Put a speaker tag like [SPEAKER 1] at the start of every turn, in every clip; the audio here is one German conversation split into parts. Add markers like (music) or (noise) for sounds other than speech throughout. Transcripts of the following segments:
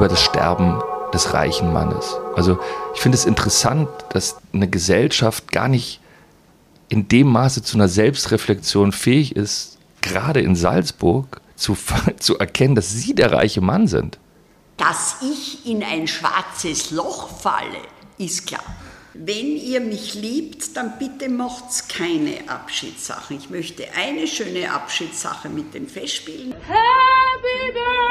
[SPEAKER 1] über das Sterben des reichen Mannes. Also ich finde es interessant, dass eine Gesellschaft gar nicht in dem Maße zu einer Selbstreflexion fähig ist, gerade in Salzburg zu, zu erkennen, dass Sie der reiche Mann sind.
[SPEAKER 2] Dass ich in ein schwarzes Loch falle, ist klar. Wenn ihr mich liebt, dann bitte macht's keine Abschiedssachen. Ich möchte eine schöne Abschiedssache mit den Festspielen. Happy Birthday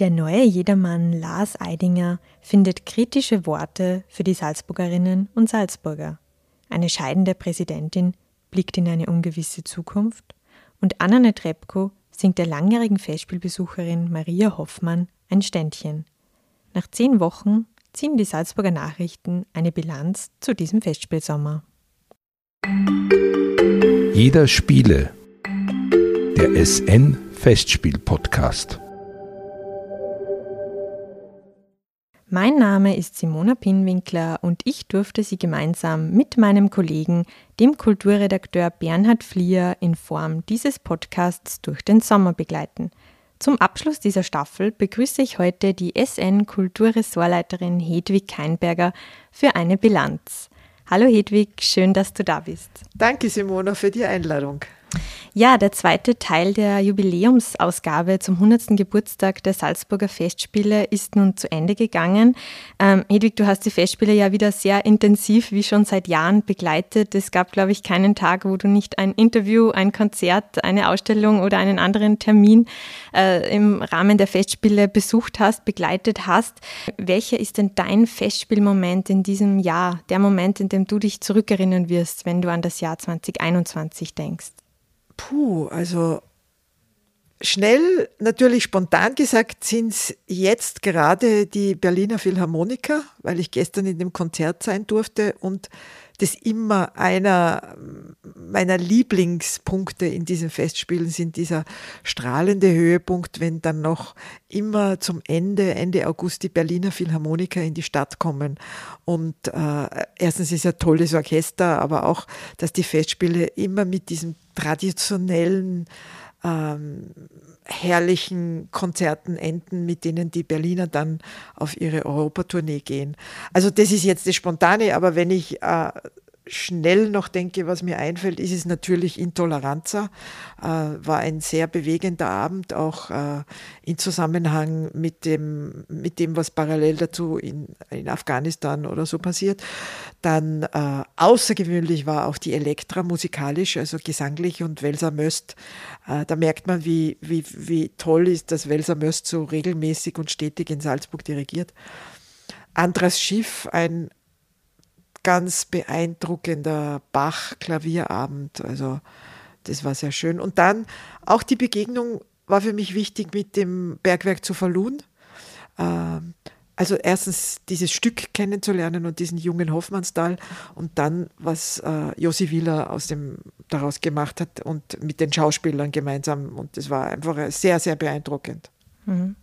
[SPEAKER 3] Der neue Jedermann Lars Eidinger findet kritische Worte für die Salzburgerinnen und Salzburger. Eine scheidende Präsidentin blickt in eine ungewisse Zukunft und Anna Trepko singt der langjährigen Festspielbesucherin Maria Hoffmann ein Ständchen. Nach zehn Wochen ziehen die Salzburger Nachrichten eine Bilanz zu diesem Festspielsommer.
[SPEAKER 4] Jeder Spiele. Der SN Festspiel Podcast.
[SPEAKER 3] Mein Name ist Simona Pinwinkler und ich durfte Sie gemeinsam mit meinem Kollegen, dem Kulturredakteur Bernhard Flier, in Form dieses Podcasts durch den Sommer begleiten. Zum Abschluss dieser Staffel begrüße ich heute die SN Kulturressortleiterin Hedwig Keinberger für eine Bilanz. Hallo Hedwig, schön, dass du da bist.
[SPEAKER 5] Danke Simona für die Einladung.
[SPEAKER 3] Ja, der zweite Teil der Jubiläumsausgabe zum 100. Geburtstag der Salzburger Festspiele ist nun zu Ende gegangen. Ähm, Hedwig, du hast die Festspiele ja wieder sehr intensiv, wie schon seit Jahren, begleitet. Es gab, glaube ich, keinen Tag, wo du nicht ein Interview, ein Konzert, eine Ausstellung oder einen anderen Termin äh, im Rahmen der Festspiele besucht hast, begleitet hast. Welcher ist denn dein Festspielmoment in diesem Jahr, der Moment, in dem du dich zurückerinnern wirst, wenn du an das Jahr 2021 denkst?
[SPEAKER 5] Puh, also schnell, natürlich spontan gesagt, sind es jetzt gerade die Berliner Philharmoniker, weil ich gestern in dem Konzert sein durfte und das immer einer meiner Lieblingspunkte in diesen Festspielen sind dieser strahlende Höhepunkt, wenn dann noch immer zum Ende, Ende August die Berliner Philharmoniker in die Stadt kommen. Und äh, erstens ist ein tolles Orchester, aber auch, dass die Festspiele immer mit diesem traditionellen ähm, herrlichen Konzerten enden, mit denen die Berliner dann auf ihre Europatournee gehen. Also das ist jetzt das Spontane, aber wenn ich äh, schnell noch denke, was mir einfällt, ist es natürlich Intoleranza. Äh, war ein sehr bewegender Abend, auch äh, in Zusammenhang mit dem, mit dem, was parallel dazu in, in Afghanistan oder so passiert. Dann äh, außergewöhnlich war auch die Elektra musikalisch, also gesanglich und Welser Möst. Äh, da merkt man, wie, wie, wie toll ist, dass Welser Möst so regelmäßig und stetig in Salzburg dirigiert. Andras Schiff, ein ganz beeindruckender Bach-Klavierabend. Also das war sehr schön. Und dann auch die Begegnung war für mich wichtig mit dem Bergwerk zu Falun. Ähm, also erstens dieses Stück kennenzulernen und diesen jungen Hoffmannsthal und dann, was äh, Josi Wieler aus dem, daraus gemacht hat und mit den Schauspielern gemeinsam. Und das war einfach sehr, sehr beeindruckend.
[SPEAKER 3] Mhm.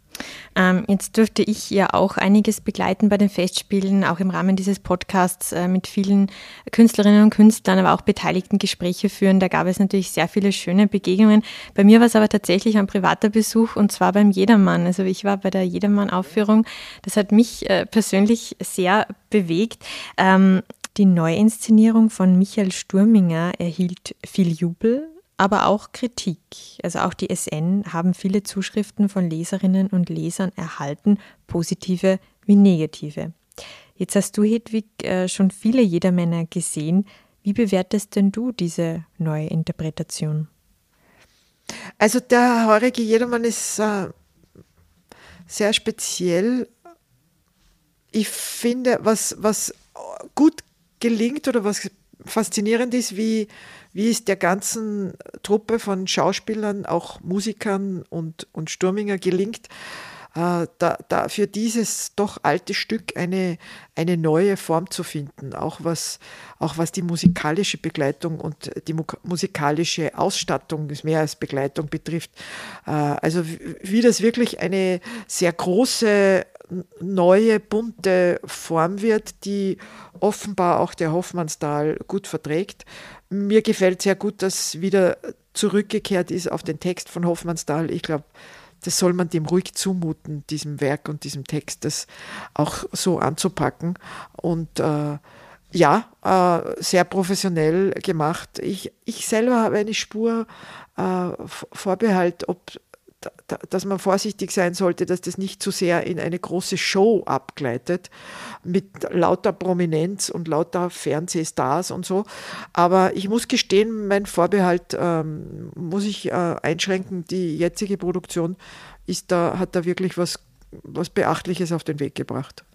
[SPEAKER 3] Ähm, jetzt durfte ich ja auch einiges begleiten bei den Festspielen, auch im Rahmen dieses Podcasts äh, mit vielen Künstlerinnen und Künstlern, aber auch beteiligten Gespräche führen. Da gab es natürlich sehr viele schöne Begegnungen. Bei mir war es aber tatsächlich ein privater Besuch und zwar beim Jedermann. Also ich war bei der Jedermann-Aufführung. Das hat mich äh, persönlich sehr bewegt. Ähm, die Neuinszenierung von Michael Sturminger erhielt viel Jubel aber auch Kritik. Also auch die SN haben viele Zuschriften von Leserinnen und Lesern erhalten, positive wie negative. Jetzt hast du, Hedwig, äh, schon viele Jedermänner gesehen. Wie bewertest denn du diese neue Interpretation?
[SPEAKER 5] Also der heurige Jedermann ist äh, sehr speziell. Ich finde, was, was gut gelingt oder was faszinierend ist, wie wie es der ganzen Truppe von Schauspielern, auch Musikern und, und Sturminger gelingt, äh, da, da für dieses doch alte Stück eine, eine neue Form zu finden, auch was, auch was die musikalische Begleitung und die musikalische Ausstattung, mehr als Begleitung betrifft. Äh, also wie das wirklich eine sehr große neue, bunte Form wird, die offenbar auch der Hoffmannsthal gut verträgt. Mir gefällt sehr gut, dass wieder zurückgekehrt ist auf den Text von Hoffmannsthal. Ich glaube, das soll man dem ruhig zumuten, diesem Werk und diesem Text, das auch so anzupacken. Und äh, ja, äh, sehr professionell gemacht. Ich, ich selber habe eine Spur äh, Vorbehalt, ob dass man vorsichtig sein sollte, dass das nicht zu sehr in eine große Show abgleitet mit lauter Prominenz und lauter Fernsehstars und so. Aber ich muss gestehen, mein Vorbehalt ähm, muss ich äh, einschränken. Die jetzige Produktion ist da, hat da wirklich was, was Beachtliches auf den Weg gebracht.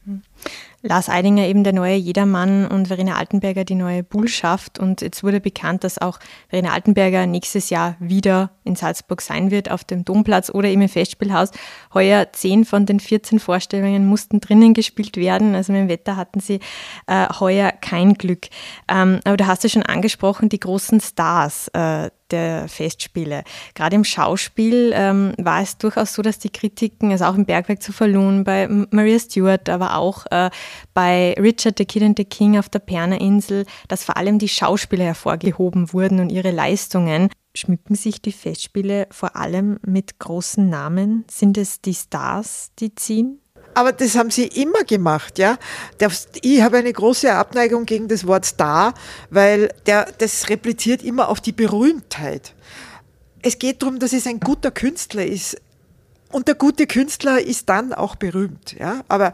[SPEAKER 3] Lars Eidinger eben der neue Jedermann und Verena Altenberger die neue Bullschaft. Und jetzt wurde bekannt, dass auch Verena Altenberger nächstes Jahr wieder in Salzburg sein wird, auf dem Domplatz oder im Festspielhaus. Heuer zehn von den 14 Vorstellungen mussten drinnen gespielt werden. Also mit dem Wetter hatten sie äh, heuer kein Glück. Ähm, aber du hast ja schon angesprochen, die großen Stars. Äh, der Festspiele. Gerade im Schauspiel ähm, war es durchaus so, dass die Kritiken, also auch im Bergwerk zu Verloren, bei Maria Stewart, aber auch äh, bei Richard the Kid and the King auf der Perner-Insel, dass vor allem die Schauspieler hervorgehoben wurden und ihre Leistungen. Schmücken sich die Festspiele vor allem mit großen Namen? Sind es die Stars, die ziehen?
[SPEAKER 5] Aber das haben sie immer gemacht, ja. Ich habe eine große Abneigung gegen das Wort Star, weil der, das repliziert immer auf die Berühmtheit. Es geht darum, dass es ein guter Künstler ist. Und der gute Künstler ist dann auch berühmt, ja. Aber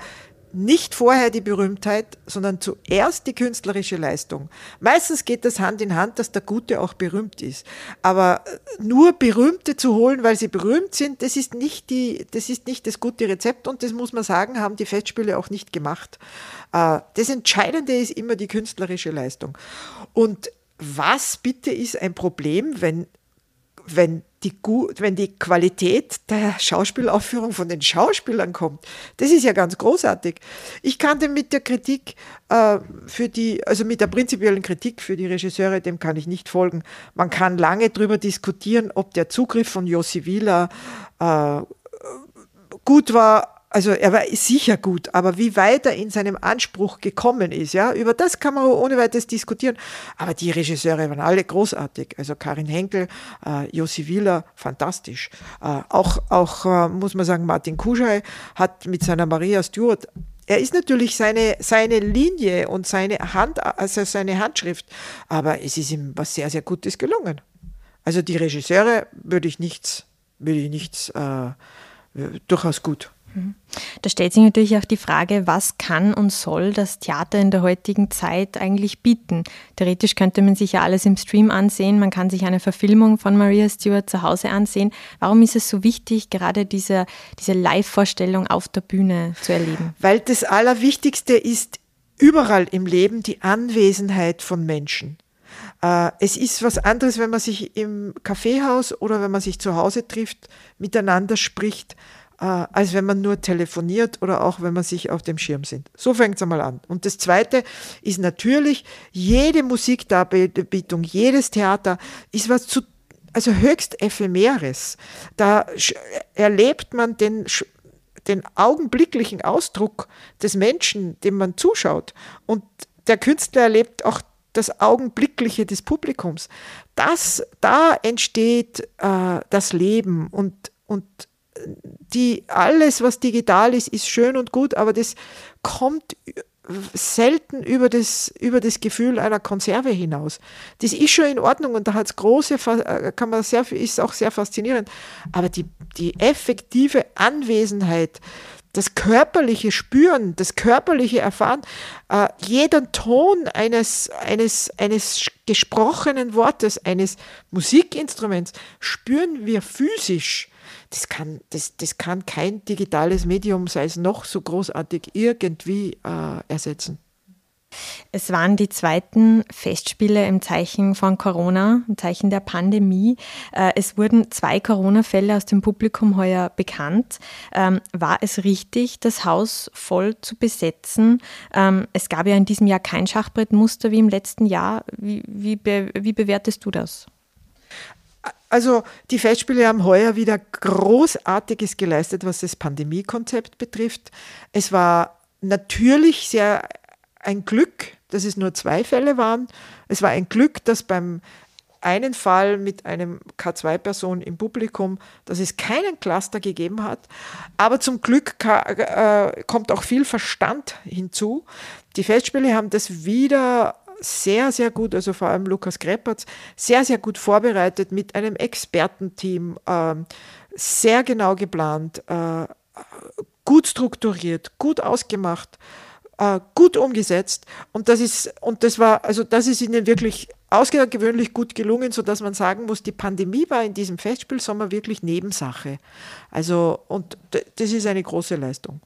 [SPEAKER 5] nicht vorher die Berühmtheit, sondern zuerst die künstlerische Leistung. Meistens geht das Hand in Hand, dass der Gute auch berühmt ist. Aber äh, nur Berühmte zu holen, weil sie berühmt sind, das ist nicht die, das ist nicht das gute Rezept und das muss man sagen, haben die Festspiele auch nicht gemacht. Äh, das Entscheidende ist immer die künstlerische Leistung. Und was bitte ist ein Problem, wenn, wenn die, wenn die Qualität der Schauspielaufführung von den Schauspielern kommt, das ist ja ganz großartig. Ich kannte mit der Kritik äh, für die, also mit der prinzipiellen Kritik für die Regisseure, dem kann ich nicht folgen. Man kann lange darüber diskutieren, ob der Zugriff von Josi Villa äh, gut war, also er war sicher gut, aber wie weit er in seinem Anspruch gekommen ist, ja, über das kann man ohne weiteres diskutieren. Aber die Regisseure waren alle großartig. Also Karin Henkel, äh, Josi Wieler, fantastisch. Äh, auch, auch äh, muss man sagen, Martin Kuschei hat mit seiner Maria Stewart er ist natürlich seine, seine Linie und seine Hand, also seine Handschrift, aber es ist ihm was sehr, sehr Gutes gelungen. Also die Regisseure würde ich nichts, würde ich nichts, äh, durchaus gut.
[SPEAKER 3] Da stellt sich natürlich auch die Frage, was kann und soll das Theater in der heutigen Zeit eigentlich bieten? Theoretisch könnte man sich ja alles im Stream ansehen, man kann sich eine Verfilmung von Maria Stewart zu Hause ansehen. Warum ist es so wichtig, gerade diese, diese Live-Vorstellung auf der Bühne zu erleben?
[SPEAKER 5] Weil das Allerwichtigste ist überall im Leben die Anwesenheit von Menschen. Äh, es ist was anderes, wenn man sich im Kaffeehaus oder wenn man sich zu Hause trifft, miteinander spricht äh, als wenn man nur telefoniert oder auch wenn man sich auf dem Schirm sind. So fängt es einmal an. Und das Zweite ist natürlich, jede Musikdarbietung, jedes Theater ist was zu, also höchst ephemeres. Da erlebt man den, den augenblicklichen Ausdruck des Menschen, dem man zuschaut. Und der Künstler erlebt auch das Augenblickliche des Publikums. Das, da entsteht äh, das Leben und, und die, alles, was digital ist, ist schön und gut, aber das kommt selten über das, über das Gefühl einer Konserve hinaus. Das ist schon in Ordnung und da hat es große, äh, kann man sehr, ist auch sehr faszinierend. Aber die, die effektive Anwesenheit, das körperliche Spüren, das körperliche Erfahren, äh, jeden Ton eines, eines, eines gesprochenen Wortes, eines Musikinstruments spüren wir physisch das kann, das, das kann kein digitales Medium, sei es noch so großartig, irgendwie äh, ersetzen.
[SPEAKER 3] Es waren die zweiten Festspiele im Zeichen von Corona, im Zeichen der Pandemie. Äh, es wurden zwei Corona-Fälle aus dem Publikum heuer bekannt. Ähm, war es richtig, das Haus voll zu besetzen? Ähm, es gab ja in diesem Jahr kein Schachbrettmuster wie im letzten Jahr. Wie, wie, wie bewertest du das?
[SPEAKER 5] Also die Festspiele haben heuer wieder Großartiges geleistet, was das Pandemiekonzept betrifft. Es war natürlich sehr ein Glück, dass es nur zwei Fälle waren. Es war ein Glück, dass beim einen Fall mit einem K2-Person im Publikum, dass es keinen Cluster gegeben hat. Aber zum Glück äh, kommt auch viel Verstand hinzu. Die Festspiele haben das wieder sehr, sehr gut, also vor allem Lukas Greppertz, sehr, sehr gut vorbereitet mit einem Expertenteam, äh, sehr genau geplant, äh, gut strukturiert, gut ausgemacht, äh, gut umgesetzt. Und das ist, und das war, also das ist ihnen wirklich außergewöhnlich gut gelungen, sodass man sagen muss, die Pandemie war in diesem Festspielsommer wirklich Nebensache. Also, und das ist eine große Leistung.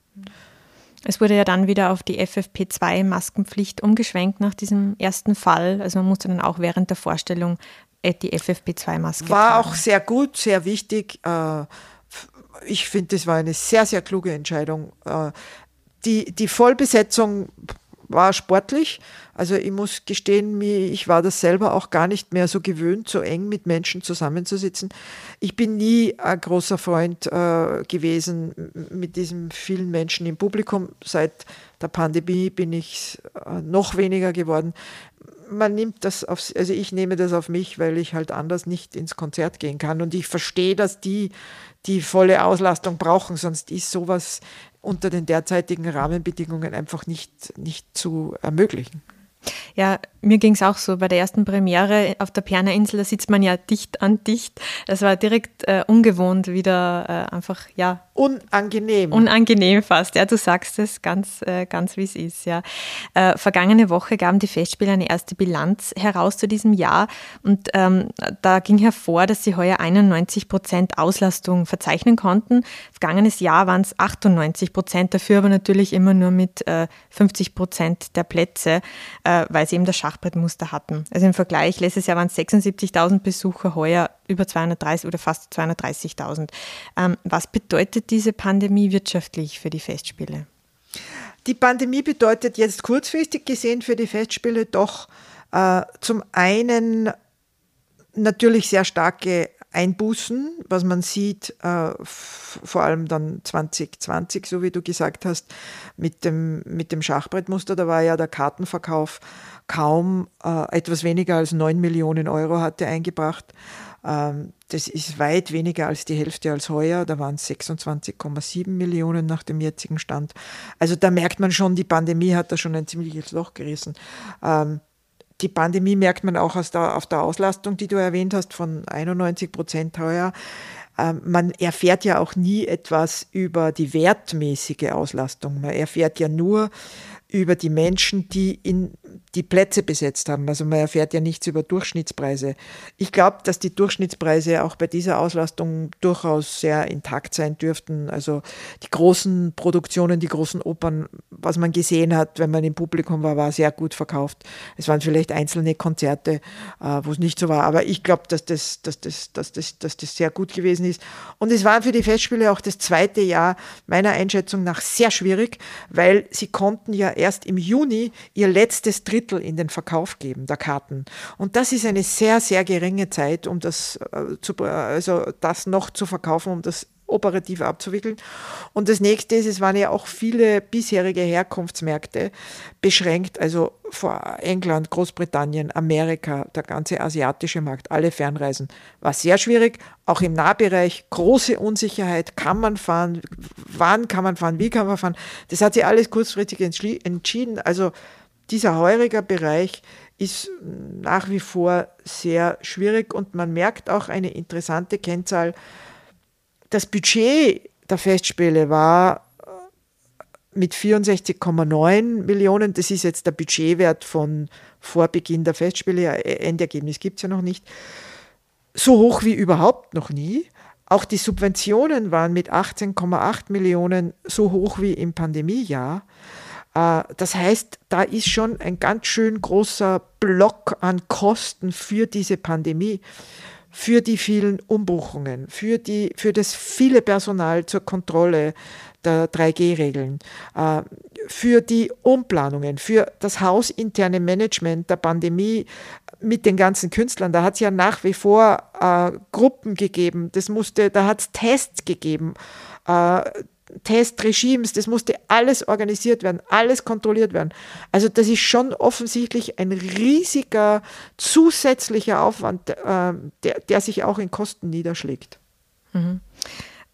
[SPEAKER 3] Es wurde ja dann wieder auf die FFP2-Maskenpflicht umgeschwenkt nach diesem ersten Fall. Also man musste dann auch während der Vorstellung äh, die FFP2-Maske
[SPEAKER 5] War tragen. auch sehr gut, sehr wichtig. Äh, ich finde, das war eine sehr, sehr kluge Entscheidung. Äh, die, die Vollbesetzung war sportlich. Also ich muss gestehen, ich war das selber auch gar nicht mehr so gewöhnt, so eng mit Menschen zusammenzusitzen. Ich bin nie ein großer Freund äh, gewesen mit diesen vielen Menschen im Publikum. Seit der Pandemie bin ich äh, noch weniger geworden. Man nimmt das auf, also ich nehme das auf mich, weil ich halt anders nicht ins Konzert gehen kann. Und ich verstehe, dass die die volle Auslastung brauchen, sonst ist sowas unter den derzeitigen Rahmenbedingungen einfach nicht, nicht zu ermöglichen.
[SPEAKER 3] Ja, mir ging es auch so. Bei der ersten Premiere auf der Perner Insel, da sitzt man ja dicht an dicht. Das war direkt äh, ungewohnt, wieder äh, einfach, ja.
[SPEAKER 5] Unangenehm.
[SPEAKER 3] Unangenehm fast, ja. Du sagst es ganz, äh, ganz wie es ist, ja. Äh, vergangene Woche gaben die Festspiele eine erste Bilanz heraus zu diesem Jahr und ähm, da ging hervor, dass sie heuer 91 Prozent Auslastung verzeichnen konnten. Vergangenes Jahr waren es 98 Prozent, dafür aber natürlich immer nur mit 50 äh, Prozent der Plätze, äh, weil sie eben das Schachbrettmuster hatten. Also im Vergleich, letztes Jahr waren es 76.000 Besucher, heuer über 230 oder fast 230.000. Ähm, was bedeutet diese Pandemie wirtschaftlich für die Festspiele?
[SPEAKER 5] Die Pandemie bedeutet jetzt kurzfristig gesehen für die Festspiele doch äh, zum einen natürlich sehr starke Einbußen, was man sieht, äh, vor allem dann 2020, so wie du gesagt hast, mit dem, mit dem Schachbrettmuster, da war ja der Kartenverkauf kaum äh, etwas weniger als 9 Millionen Euro hatte eingebracht. Ähm, das ist weit weniger als die Hälfte als heuer. Da waren es 26,7 Millionen nach dem jetzigen Stand. Also da merkt man schon, die Pandemie hat da schon ein ziemliches Loch gerissen. Ähm, die Pandemie merkt man auch der, auf der Auslastung, die du erwähnt hast, von 91 Prozent heuer. Ähm, man erfährt ja auch nie etwas über die wertmäßige Auslastung. Man erfährt ja nur über die Menschen, die in die Plätze besetzt haben. Also man erfährt ja nichts über Durchschnittspreise. Ich glaube, dass die Durchschnittspreise auch bei dieser Auslastung durchaus sehr intakt sein dürften. Also die großen Produktionen, die großen Opern, was man gesehen hat, wenn man im Publikum war, war sehr gut verkauft. Es waren vielleicht einzelne Konzerte, äh, wo es nicht so war. Aber ich glaube, dass das, dass, das, dass, das, dass das sehr gut gewesen ist. Und es war für die Festspiele auch das zweite Jahr meiner Einschätzung nach sehr schwierig, weil sie konnten ja erst im Juni ihr letztes Drittel in den Verkauf geben der Karten. Und das ist eine sehr, sehr geringe Zeit, um das, äh, zu, also das noch zu verkaufen, um das operativ abzuwickeln. Und das nächste ist, es waren ja auch viele bisherige Herkunftsmärkte beschränkt, also vor England, Großbritannien, Amerika, der ganze asiatische Markt, alle Fernreisen. War sehr schwierig, auch im Nahbereich, große Unsicherheit, kann man fahren, wann kann man fahren, wie kann man fahren. Das hat sich alles kurzfristig entschieden. Also dieser heuriger Bereich ist nach wie vor sehr schwierig und man merkt auch eine interessante Kennzahl. Das Budget der Festspiele war äh, mit 64,9 Millionen, das ist jetzt der Budgetwert von vor Beginn der Festspiele, Endergebnis gibt es ja noch nicht, so hoch wie überhaupt noch nie. Auch die Subventionen waren mit 18,8 Millionen so hoch wie im Pandemiejahr. Äh, das heißt, da ist schon ein ganz schön großer Block an Kosten für diese Pandemie, für die vielen Umbuchungen, für, die, für das viele Personal zur Kontrolle der 3G-Regeln, äh, für die Umplanungen, für das hausinterne Management der Pandemie mit den ganzen Künstlern. Da hat es ja nach wie vor äh, Gruppen gegeben, das musste, da hat es Tests gegeben. Äh, Testregimes, das musste alles organisiert werden, alles kontrolliert werden. Also das ist schon offensichtlich ein riesiger zusätzlicher Aufwand, äh, der, der sich auch in Kosten niederschlägt.
[SPEAKER 3] Mhm.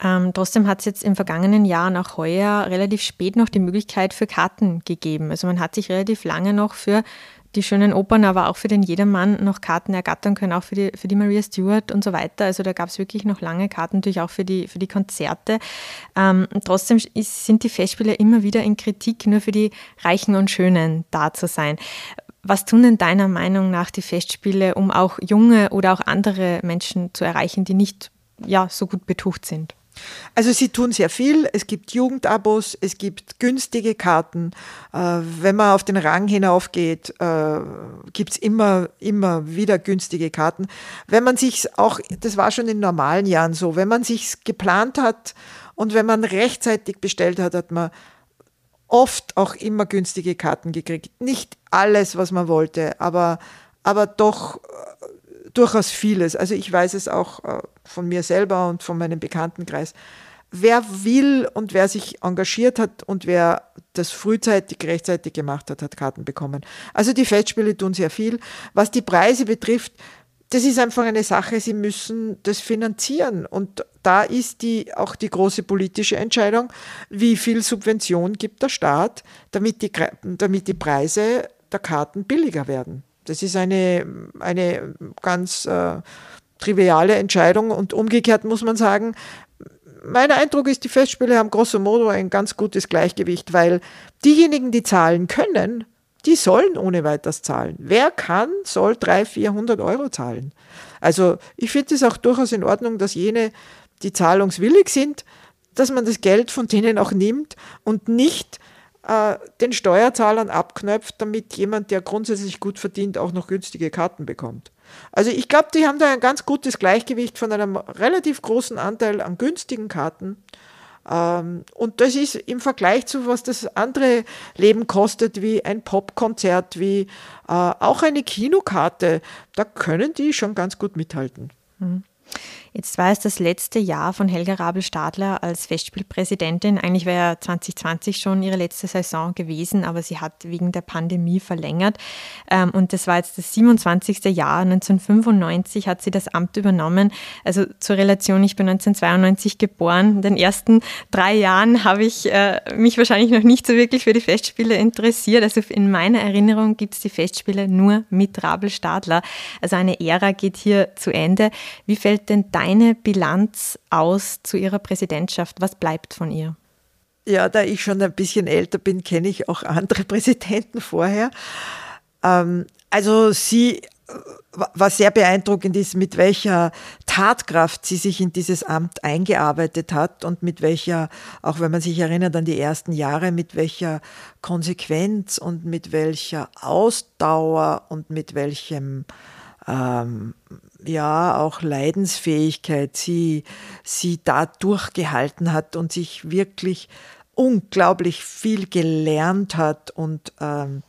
[SPEAKER 3] Ähm, trotzdem hat es jetzt im vergangenen Jahr und auch heuer relativ spät noch die Möglichkeit für Karten gegeben. Also man hat sich relativ lange noch für die schönen Opern, aber auch für den Jedermann noch Karten ergattern können, auch für die, für die Maria Stewart und so weiter. Also da gab es wirklich noch lange Karten, natürlich auch für die, für die Konzerte. Ähm, trotzdem ist, sind die Festspiele immer wieder in Kritik, nur für die Reichen und Schönen da zu sein. Was tun denn deiner Meinung nach die Festspiele, um auch junge oder auch andere Menschen zu erreichen, die nicht ja, so gut betucht sind?
[SPEAKER 5] Also sie tun sehr viel. Es gibt Jugendabos, es gibt günstige Karten. Äh, wenn man auf den Rang hinaufgeht, äh, gibt es immer, immer wieder günstige Karten. Wenn man sich auch, das war schon in normalen Jahren so, wenn man sich geplant hat und wenn man rechtzeitig bestellt hat, hat man oft auch immer günstige Karten gekriegt. Nicht alles, was man wollte, aber, aber doch äh, durchaus vieles. Also ich weiß es auch äh, von mir selber und von meinem Bekanntenkreis. Wer will und wer sich engagiert hat und wer das frühzeitig, rechtzeitig gemacht hat, hat Karten bekommen. Also die Feldspiele tun sehr viel. Was die Preise betrifft, das ist einfach eine Sache, sie müssen das finanzieren. Und da ist die, auch die große politische Entscheidung, wie viel Subvention gibt der Staat, damit die, damit die Preise der Karten billiger werden. Das ist eine, eine ganz äh, triviale Entscheidung und umgekehrt muss man sagen, mein Eindruck ist, die Festspiele haben grosso modo ein ganz gutes Gleichgewicht, weil diejenigen, die zahlen können, die sollen ohne weiteres zahlen. Wer kann, soll 300, 400 Euro zahlen. Also ich finde es auch durchaus in Ordnung, dass jene, die zahlungswillig sind, dass man das Geld von denen auch nimmt und nicht äh, den Steuerzahlern abknöpft, damit jemand, der grundsätzlich gut verdient, auch noch günstige Karten bekommt. Also ich glaube, die haben da ein ganz gutes Gleichgewicht von einem relativ großen Anteil an günstigen Karten. Ähm, und das ist im Vergleich zu was das andere Leben kostet, wie ein Popkonzert, wie äh, auch eine Kinokarte, da können die schon ganz gut mithalten. Mhm.
[SPEAKER 3] Jetzt war es das letzte Jahr von Helga Rabel-Stadler als Festspielpräsidentin. Eigentlich wäre ja 2020 schon ihre letzte Saison gewesen, aber sie hat wegen der Pandemie verlängert. Ähm, und das war jetzt das 27. Jahr. 1995 hat sie das Amt übernommen. Also zur Relation, ich bin 1992 geboren. In den ersten drei Jahren habe ich äh, mich wahrscheinlich noch nicht so wirklich für die Festspiele interessiert. Also in meiner Erinnerung gibt es die Festspiele nur mit Rabel-Stadler. Also eine Ära geht hier zu Ende. Wie fällt denn deine Bilanz aus zu ihrer Präsidentschaft? Was bleibt von ihr?
[SPEAKER 5] Ja, da ich schon ein bisschen älter bin, kenne ich auch andere (laughs) Präsidenten vorher. Ähm, also sie, was sehr beeindruckend ist, mit welcher Tatkraft sie sich in dieses Amt eingearbeitet hat und mit welcher, auch wenn man sich erinnert an die ersten Jahre, mit welcher Konsequenz und mit welcher Ausdauer und mit welchem ähm, ja auch Leidensfähigkeit sie, sie da durchgehalten hat und sich wirklich unglaublich viel gelernt hat und ähm,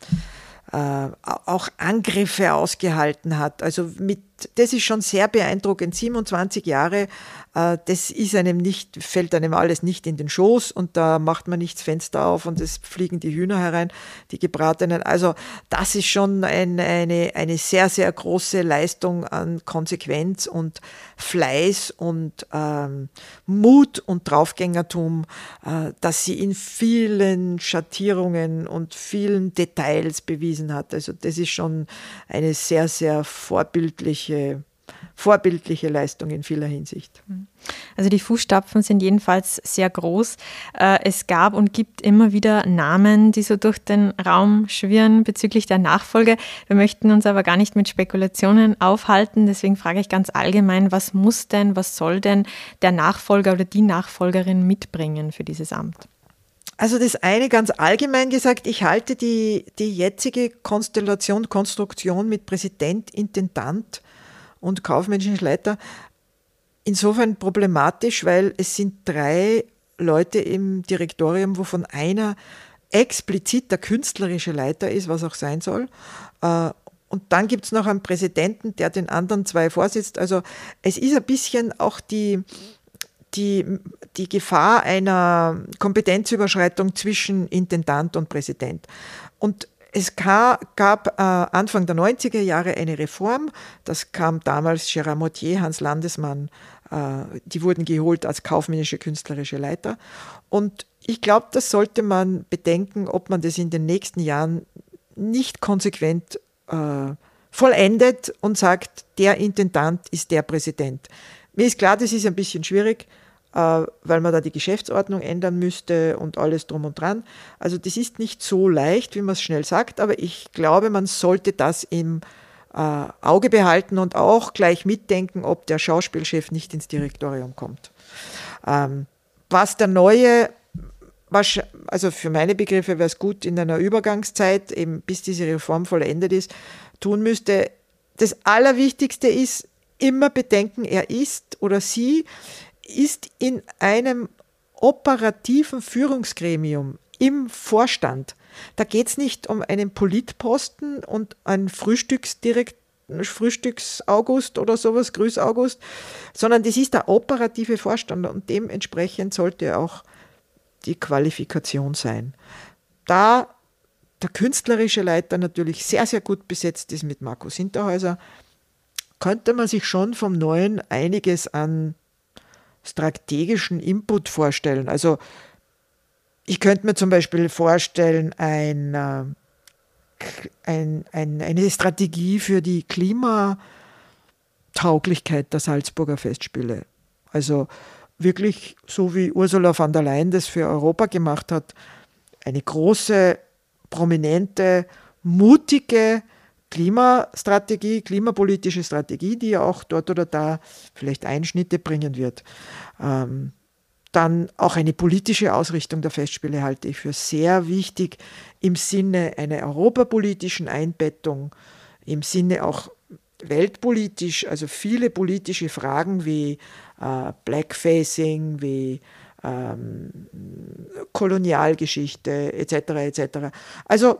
[SPEAKER 5] äh, auch Angriffe ausgehalten hat. Also mit, das ist schon sehr beeindruckend. 27 Jahre äh, das ist einem nicht, fällt einem alles nicht in den Schoß und da macht man nicht das Fenster auf und es fliegen die Hühner herein, die gebratenen. Also das ist schon ein, eine, eine sehr, sehr große Leistung an Konsequenz und Fleiß und ähm, Mut und Draufgängertum, äh, dass sie in vielen Schattierungen und vielen Details bewiesen hat. Also das ist schon eine sehr, sehr vorbildliche vorbildliche Leistung in vieler Hinsicht.
[SPEAKER 3] Also die Fußstapfen sind jedenfalls sehr groß. Äh, es gab und gibt immer wieder Namen, die so durch den Raum schwirren bezüglich der Nachfolge. Wir möchten uns aber gar nicht mit Spekulationen aufhalten. Deswegen frage ich ganz allgemein, was muss denn, was soll denn der Nachfolger oder die Nachfolgerin mitbringen für dieses Amt?
[SPEAKER 5] Also das eine ganz allgemein gesagt, ich halte die, die jetzige Konstellation, Konstruktion mit Präsident, Intendant und kaufmännischen Leiter insofern problematisch, weil es sind drei Leute im Direktorium, wovon einer explizit der künstlerische Leiter ist, was auch sein soll. Äh, und dann gibt es noch einen Präsidenten, der den anderen zwei vorsitzt. Also es ist ein bisschen auch die, die, die Gefahr einer Kompetenzüberschreitung zwischen Intendant und Präsident. Und es gab äh, Anfang der 90er Jahre eine Reform, das kam damals Gérard Mortier, Hans Landesmann, äh, die wurden geholt als kaufmännische künstlerische Leiter. Und ich glaube, das sollte man bedenken, ob man das in den nächsten Jahren nicht konsequent äh, vollendet und sagt, der Intendant ist der Präsident. Mir ist klar, das ist ein bisschen schwierig, weil man da die Geschäftsordnung ändern müsste und alles drum und dran. Also das ist nicht so leicht, wie man es schnell sagt, aber ich glaube, man sollte das im äh, Auge behalten und auch gleich mitdenken, ob der Schauspielchef nicht ins Direktorium kommt. Ähm, was der neue also für meine Begriffe wäre es gut in einer Übergangszeit, eben bis diese Reform vollendet ist, tun müsste. Das Allerwichtigste ist immer bedenken, er ist oder sie ist in einem operativen Führungsgremium im Vorstand. Da geht es nicht um einen Politposten und einen Frühstücksdirekt Frühstücks-August oder sowas, Grüß-August, sondern das ist der operative Vorstand und dementsprechend sollte auch die Qualifikation sein. Da der künstlerische Leiter natürlich sehr, sehr gut besetzt ist mit Markus Hinterhäuser, könnte man sich schon vom Neuen einiges an strategischen Input vorstellen. Also ich könnte mir zum Beispiel vorstellen, ein, äh, ein, ein, eine Strategie für die Klimatauglichkeit der Salzburger Festspiele. Also wirklich, so wie Ursula von der Leyen das für Europa gemacht hat, eine große, prominente, mutige Klimastrategie, klimapolitische Strategie, die ja auch dort oder da vielleicht Einschnitte bringen wird. Ähm, dann auch eine politische Ausrichtung der Festspiele halte ich für sehr wichtig im Sinne einer europapolitischen Einbettung, im Sinne auch weltpolitisch, also viele politische Fragen wie äh, Blackfacing, wie ähm, Kolonialgeschichte etc. etc. Also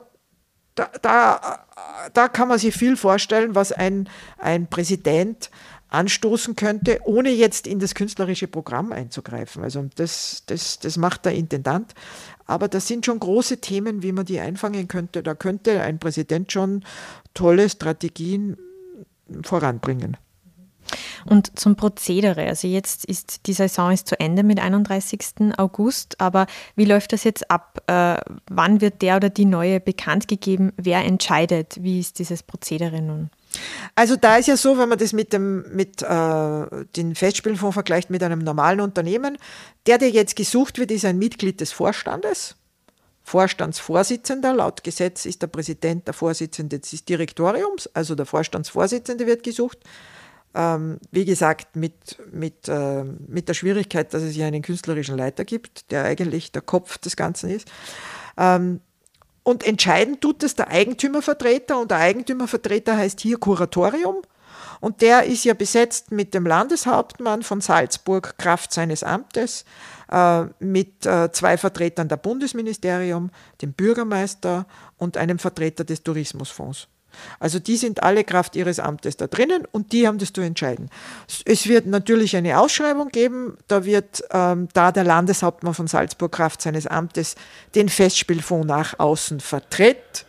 [SPEAKER 5] da, da, da kann man sich viel vorstellen, was ein, ein Präsident anstoßen könnte, ohne jetzt in das künstlerische Programm einzugreifen. Also das, das, das macht der Intendant. Aber das sind schon große Themen, wie man die einfangen könnte. Da könnte ein Präsident schon tolle Strategien voranbringen.
[SPEAKER 3] Und zum Prozedere, also jetzt ist die Saison ist zu Ende mit 31. August, aber wie läuft das jetzt ab? Äh, wann wird der oder die neue bekannt gegeben? Wer entscheidet? Wie ist dieses Prozedere nun?
[SPEAKER 5] Also da ist ja so, wenn man das mit dem mit äh, den Festspielfonds vergleicht mit einem normalen Unternehmen, der, der jetzt gesucht wird, ist ein Mitglied des Vorstandes. Vorstandsvorsitzender. Laut Gesetz ist der Präsident der Vorsitzende des Direktoriums, also der Vorstandsvorsitzende wird gesucht. Ähm, wie gesagt, mit, mit, äh, mit der Schwierigkeit, dass es hier einen künstlerischen Leiter gibt, der eigentlich der Kopf des Ganzen ist. Ähm, und entscheiden tut es der Eigentümervertreter und der Eigentümervertreter heißt hier Kuratorium. Und der ist ja besetzt mit dem Landeshauptmann von Salzburg, Kraft seines Amtes, äh, mit äh, zwei Vertretern der Bundesministerium, dem Bürgermeister und einem Vertreter des Tourismusfonds. Also die sind alle Kraft ihres Amtes da drinnen und die haben das zu entscheiden. Es wird natürlich eine Ausschreibung geben, da wird ähm, da der Landeshauptmann von Salzburg Kraft seines Amtes den Festspielfonds nach außen vertritt,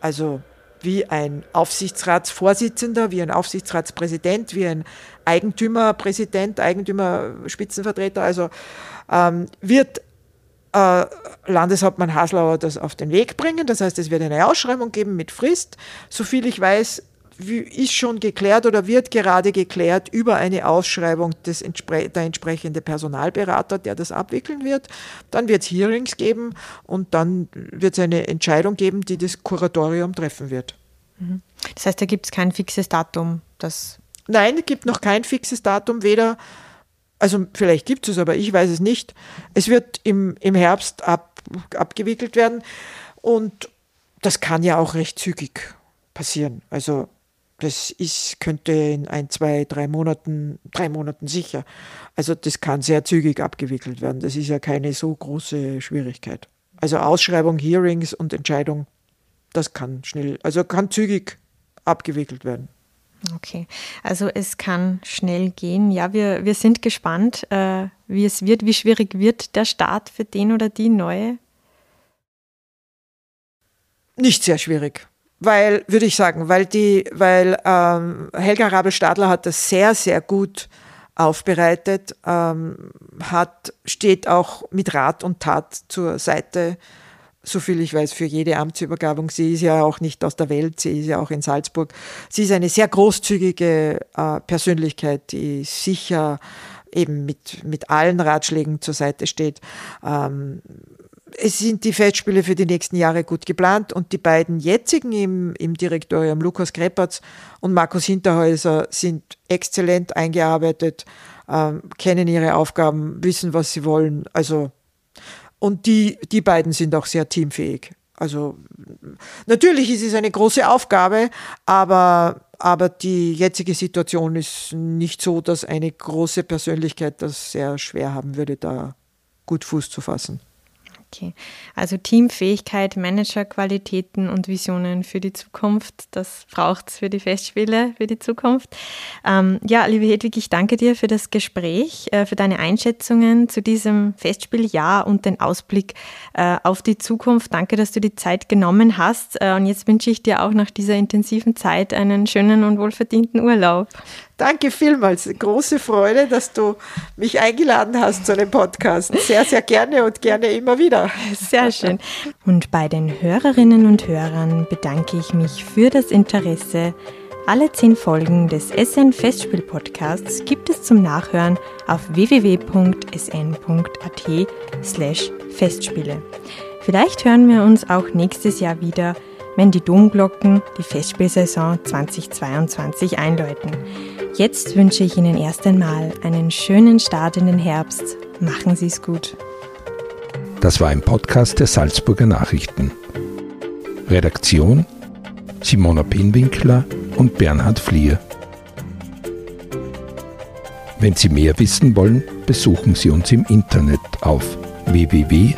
[SPEAKER 5] also wie ein Aufsichtsratsvorsitzender, wie ein Aufsichtsratspräsident, wie ein Eigentümerpräsident, Eigentümerspitzenvertreter, also ähm, wird äh, Landeshauptmann Haslauer das auf den Weg bringen. Das heißt, es wird eine Ausschreibung geben mit Frist. Soviel ich weiß, ist schon geklärt oder wird gerade geklärt über eine Ausschreibung des, der entsprechende Personalberater, der das abwickeln wird. Dann wird es Hearings geben und dann wird es eine Entscheidung geben, die das Kuratorium treffen wird.
[SPEAKER 3] Mhm. Das heißt, da gibt es kein fixes Datum, das
[SPEAKER 5] Nein, es gibt noch kein fixes Datum, weder also vielleicht gibt es es, aber ich weiß es nicht. Es wird im, im Herbst ab, abgewickelt werden und das kann ja auch recht zügig passieren. Also Das ist, könnte in ein, zwei, drei Monaten, drei Monaten sicher. Also das kann sehr zügig abgewickelt werden. Das ist ja keine so große Schwierigkeit. Also Ausschreibung, Hearings und Entscheidung, das kann schnell, also kann zügig abgewickelt werden.
[SPEAKER 3] Okay, also es kann schnell gehen. Ja, wir, wir sind gespannt, äh, wie es wird. Wie schwierig wird der Start für den oder die neue?
[SPEAKER 5] Nicht sehr schwierig. Weil, würde ich sagen, weil die, weil ähm, Helga Rabel-Stadler hat das sehr, sehr gut aufbereitet, ähm, hat, steht auch mit Rat und Tat zur Seite, so viel ich weiß, für jede Amtsübergabung. Sie ist ja auch nicht aus der Welt, sie ist ja auch in Salzburg. Sie ist eine sehr großzügige äh, Persönlichkeit, die sicher eben mit, mit allen Ratschlägen zur Seite steht. Ähm, es sind die Festspiele für die nächsten Jahre gut geplant und die beiden jetzigen im, im Direktorium, Lukas Kreppertz und Markus Hinterhäuser, sind exzellent eingearbeitet, ähm, kennen ihre Aufgaben, wissen, was sie wollen. Also, und die, die beiden sind auch sehr teamfähig. Also natürlich ist es eine große Aufgabe, aber, aber die jetzige Situation ist nicht so, dass eine große Persönlichkeit das sehr schwer haben würde, da gut Fuß zu fassen.
[SPEAKER 3] Okay, also Teamfähigkeit, Managerqualitäten und Visionen für die Zukunft, das braucht es für die Festspiele, für die Zukunft. Ähm, ja, liebe Hedwig, ich danke dir für das Gespräch, äh, für deine Einschätzungen zu diesem Festspieljahr und den Ausblick äh, auf die Zukunft. Danke, dass du die Zeit genommen hast. Äh, und jetzt wünsche ich dir auch nach dieser intensiven Zeit einen schönen und wohlverdienten Urlaub.
[SPEAKER 5] Danke vielmals. Große Freude, dass du mich eingeladen hast zu einem Podcast. Sehr, sehr gerne und gerne immer wieder.
[SPEAKER 3] Sehr schön. Und bei den Hörerinnen und Hörern bedanke ich mich für das Interesse. Alle zehn Folgen des SN Festspiel Podcasts gibt es zum Nachhören auf www.sn.at slash Festspiele. Vielleicht hören wir uns auch nächstes Jahr wieder, wenn die Domglocken die Festspielsaison 2022 einläuten. Jetzt wünsche ich Ihnen erst einmal einen schönen Start in den Herbst. Machen Sie es gut.
[SPEAKER 4] Das war ein Podcast der Salzburger Nachrichten. Redaktion Simona Pinwinkler und Bernhard Flier. Wenn Sie mehr wissen wollen, besuchen Sie uns im Internet auf www.sn.at.